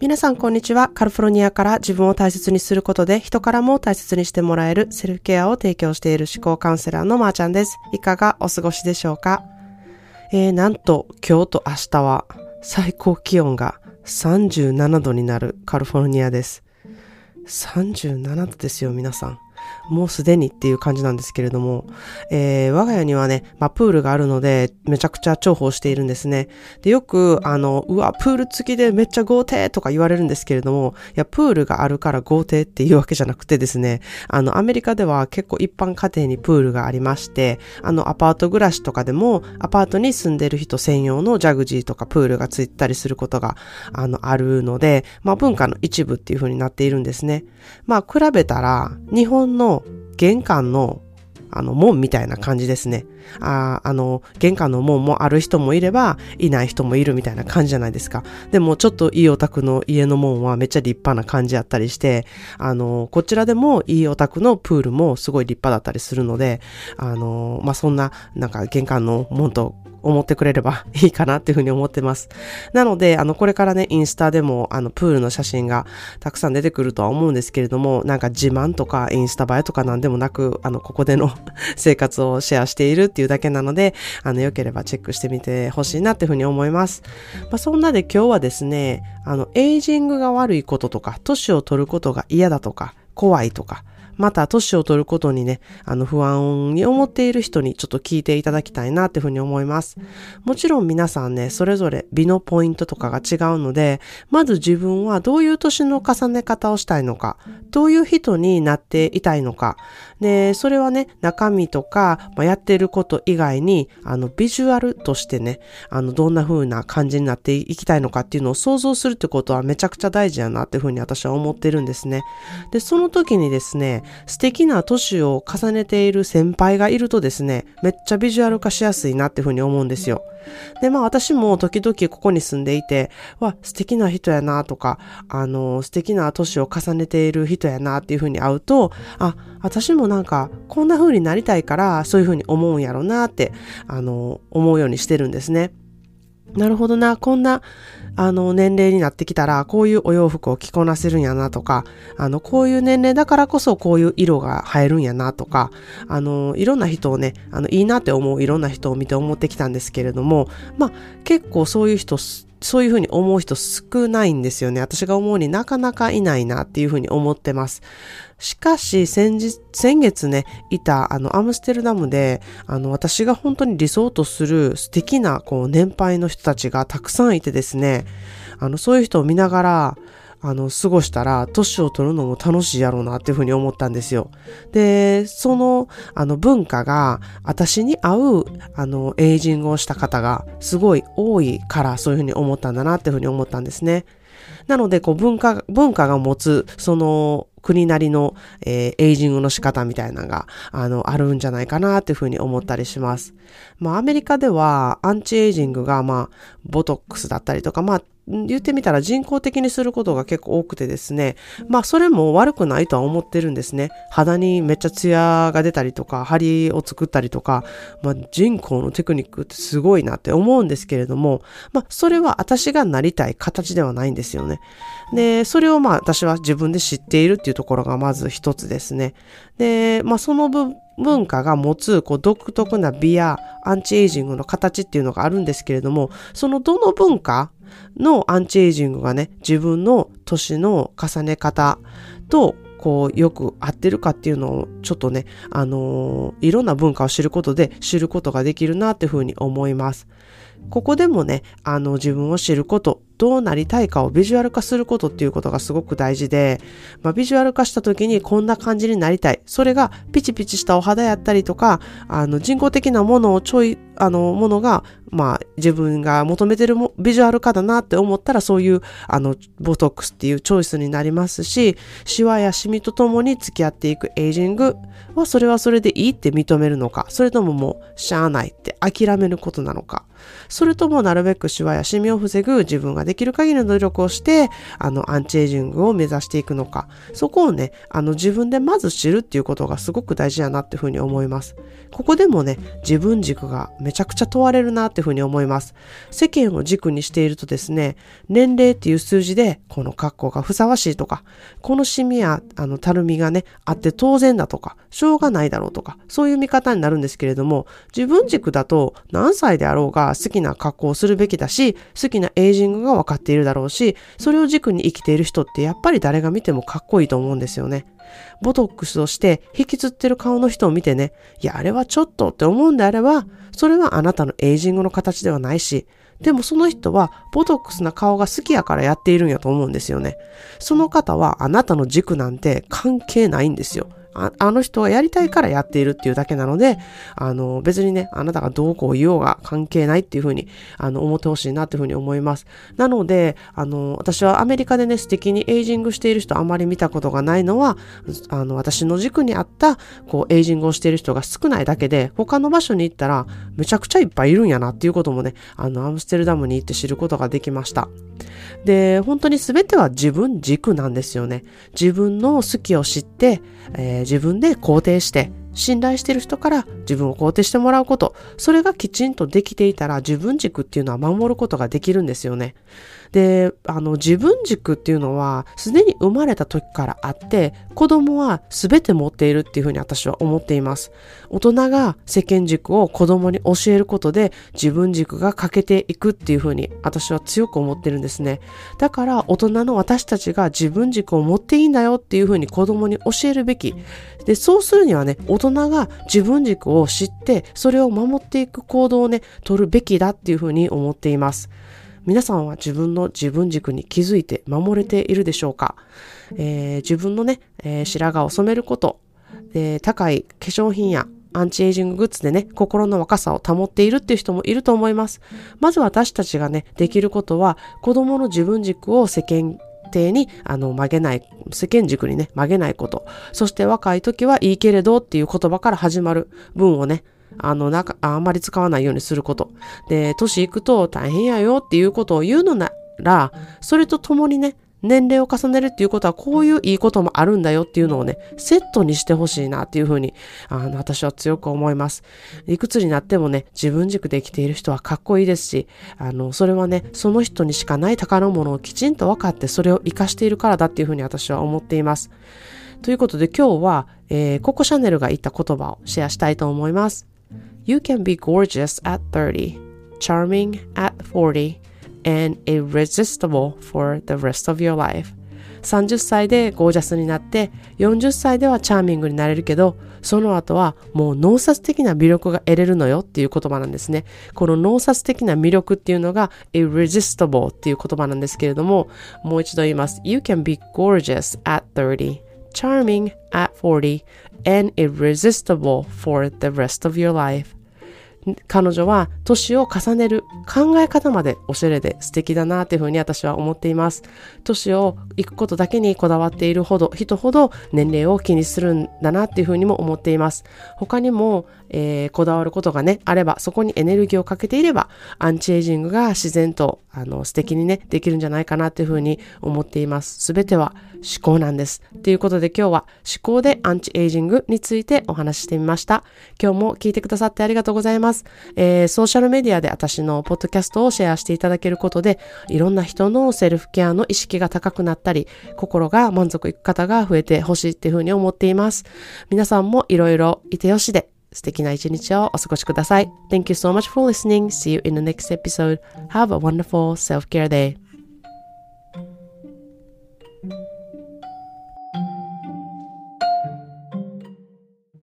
皆さんこんにちは。カルフォルニアから自分を大切にすることで人からも大切にしてもらえるセルフケアを提供している思考カウンセラーのまーちゃんです。いかがお過ごしでしょうか？えー、なんと今日と明日は最高気温が37度になるカルフォルニアです。37度ですよ、皆さん。もうすでにっていう感じなんですけれども、えー、我が家にはね、まあ、プールがあるので、めちゃくちゃ重宝しているんですね。で、よく、あの、うわ、プール付きでめっちゃ豪邸とか言われるんですけれども、いや、プールがあるから豪邸っていうわけじゃなくてですね、あの、アメリカでは結構一般家庭にプールがありまして、あの、アパート暮らしとかでも、アパートに住んでる人専用のジャグジーとかプールがついたりすることが、あの、あるので、まあ、文化の一部っていう風になっているんですね。まあ、比べたら、日本の玄関のあの、門みたいな感じですね。ああの、玄関の門もある人もいれば、いない人もいるみたいな感じじゃないですか。でも、ちょっといいお宅の家の門はめっちゃ立派な感じやったりして、あの、こちらでもいいお宅のプールもすごい立派だったりするので、あの、まあ、そんな、なんか玄関の門と思ってくれれば いいかなっていうふうに思ってます。なので、あの、これからね、インスタでも、あの、プールの写真がたくさん出てくるとは思うんですけれども、なんか自慢とかインスタ映えとかなんでもなく、あの、ここでの 生活をシェアしているっていうだけなので、あの、良ければチェックしてみてほしいなっていうふうに思います。まあ、そんなで今日はですね、あの、エイジングが悪いこととか、年を取ることが嫌だとか、怖いとか、また年を取ることにね、あの不安に思っている人にちょっと聞いていただきたいなっていうふうに思います。もちろん皆さんね、それぞれ美のポイントとかが違うので、まず自分はどういう年の重ね方をしたいのか、どういう人になっていたいのか、で、それはね、中身とか、まあ、やってること以外に、あの、ビジュアルとしてね、あの、どんな風な感じになっていきたいのかっていうのを想像するってことはめちゃくちゃ大事やなっていう風に私は思ってるんですね。で、その時にですね、素敵な年を重ねている先輩がいるとですね、めっちゃビジュアル化しやすいなっていう風に思うんですよ。で、まあ私も時々ここに住んでいて、わ、素敵な人やなとか、あの、素敵な年を重ねている人やなっていう風に会うと、あ、私もなんかこんな風になりたいからそういう風に思うんやろなって、あの、思うようにしてるんですね。なるほどな、こんな、あの、年齢になってきたら、こういうお洋服を着こなせるんやなとか、あの、こういう年齢だからこそこういう色が映えるんやなとか、あの、いろんな人をね、あの、いいなって思ういろんな人を見て思ってきたんですけれども、まあ、結構そういう人そういうふうに思う人少ないんですよね。私が思うになかなかいないなっていうふうに思ってます。しかし先日、先月ね、いたあのアムステルダムで、あの私が本当に理想とする素敵なこう年配の人たちがたくさんいてですね、あのそういう人を見ながら、あの、過ごしたら、年を取るのも楽しいやろうなっていうふうに思ったんですよ。で、その、あの、文化が、私に合う、あの、エイジングをした方が、すごい多いから、そういうふうに思ったんだなっていうふうに思ったんですね。なので、こう、文化、文化が持つ、その、国なりの、えー、エイジングの仕方みたいなのが、あの、あるんじゃないかなっていうふうに思ったりします。まあ、アメリカでは、アンチエイジングが、まあ、ボトックスだったりとか、まあ、言ってみたら人工的にすることが結構多くてですね。まあそれも悪くないとは思ってるんですね。肌にめっちゃツヤが出たりとか、張りを作ったりとか、まあ人工のテクニックってすごいなって思うんですけれども、まあそれは私がなりたい形ではないんですよね。で、それをまあ私は自分で知っているっていうところがまず一つですね。で、まあその分、文化が持つこう独特な美やアンチエイジングの形っていうのがあるんですけれども、そのどの文化のアンチエイジングがね、自分の年の重ね方とこうよく合ってるかっていうのをちょっとね、あのー、いろんな文化を知ることで知ることができるなっていうふうに思います。ここでもね、あの自分を知ること、どうなりたいかをビジュアル化することっていうことがすごく大事で、まあ、ビジュアル化した時にこんな感じになりたい。それがピチピチしたお肌やったりとか、あの人工的なものをちょい、あのものが、まあ自分が求めてるもビジュアル化だなって思ったらそういうあのボトックスっていうチョイスになりますし、シワやシミとともに付き合っていくエイジングはそれはそれでいいって認めるのか、それとももうしゃあないって諦めることなのか。それともなるべくシワやシミを防ぐ自分ができる限りの努力をして、あの、アンチエイジングを目指していくのか、そこをね、あの、自分でまず知るっていうことがすごく大事やなっていうふうに思います。ここでもね、自分軸がめちゃくちゃ問われるなっていうふうに思います。世間を軸にしているとですね、年齢っていう数字で、この格好がふさわしいとか、このシミや、あの、たるみがね、あって当然だとか、しょうがないだろうとか、そういう見方になるんですけれども、自分軸だと何歳であろうが好きな格好をするべきだし、好きなエイジングが分かっているだろうし、それを軸に生きている人ってやっぱり誰が見てもかっこいいと思うんですよね。ボトックスをして引きつってる顔の人を見てね、いや、あれはちょっとって思うんであれば、それはあなたのエイジングの形ではないし、でもその人はボトックスな顔が好きやからやっているんやと思うんですよね。その方はあなたの軸なんて関係ないんですよ。ああの人がやりたいからやっているっていうだけなので、あの、別にね、あなたがどうこう言おうが関係ないっていうふうに、あの、思ってほしいなっていうふうに思います。なので、あの、私はアメリカでね、素敵にエイジングしている人あまり見たことがないのは、あの、私の軸にあった、こう、エイジングをしている人が少ないだけで、他の場所に行ったら、めちゃくちゃいっぱいいるんやなっていうこともね、あの、アムステルダムに行って知ることができました。で、本当に全ては自分軸なんですよね。自分の好きを知って、えー、自分で肯定して、信頼してる人から自分を肯定してもらうこと、それがきちんとできていたら自分軸っていうのは守ることができるんですよね。で、あの、自分軸っていうのは、すでに生まれた時からあって、子供は全て持っているっていうふうに私は思っています。大人が世間軸を子供に教えることで、自分軸が欠けていくっていうふうに、私は強く思ってるんですね。だから、大人の私たちが自分軸を持っていいんだよっていうふうに子供に教えるべき。で、そうするにはね、大人が自分軸を知って、それを守っていく行動をね、取るべきだっていうふうに思っています。皆さんは自分の自分軸に気づいて守れているでしょうか、えー、自分のね、えー、白髪を染めること、で高い化粧品やアンチエイジンググッズでね、心の若さを保っているっていう人もいると思います。まず私たちがね、できることは、子供の自分軸を世間体にあの曲げない、世間軸にね、曲げないこと。そして若い時はいいけれどっていう言葉から始まる文をね、あの、なんか、あんまり使わないようにすること。で、年いくと大変やよっていうことを言うのなら、それとともにね、年齢を重ねるっていうことはこういういいこともあるんだよっていうのをね、セットにしてほしいなっていうふうに、あの、私は強く思います。いくつになってもね、自分軸で生きている人はかっこいいですし、あの、それはね、その人にしかない宝物をきちんと分かってそれを活かしているからだっていうふうに私は思っています。ということで今日は、えー、ココシャネルが言った言葉をシェアしたいと思います。You can be gorgeous at 30, charming at 40, and irresistible for the rest of your life. 30歳でゴージャスになって40歳ではチャーミングになれるけどその後はもう脳殺的な魅力が得れるのよっていう言葉なんですね。この脳殺的な魅力っていうのが irresistible っていう言葉なんですけれどももう一度言います。You can be gorgeous at 30, charming at 40, and irresistible for the rest of your life. 彼女は年を重ねる考え方までおしゃれで素敵だなっていうふうに私は思っています。年を行くことだけにこだわっているほど、人ほど年齢を気にするんだなっていうふうにも思っています。他にも、えー、こだわることがね、あれば、そこにエネルギーをかけていれば、アンチエイジングが自然と、あの、素敵にね、できるんじゃないかなっていうふうに思っています。すべては思考なんです。ということで今日は思考でアンチエイジングについてお話ししてみました。今日も聞いてくださってありがとうございます。えー、ソーシャルメディアで私のポッドキャストをシェアしていただけることで、いろんな人のセルフケアの意識が高くなったり、心が満足いく方が増えてほしいっていうふうに思っています。皆さんもいろいろいてよしで素敵な一日をお過ごしください。Thank you so much for listening. See you in the next episode. Have a wonderful self-care day.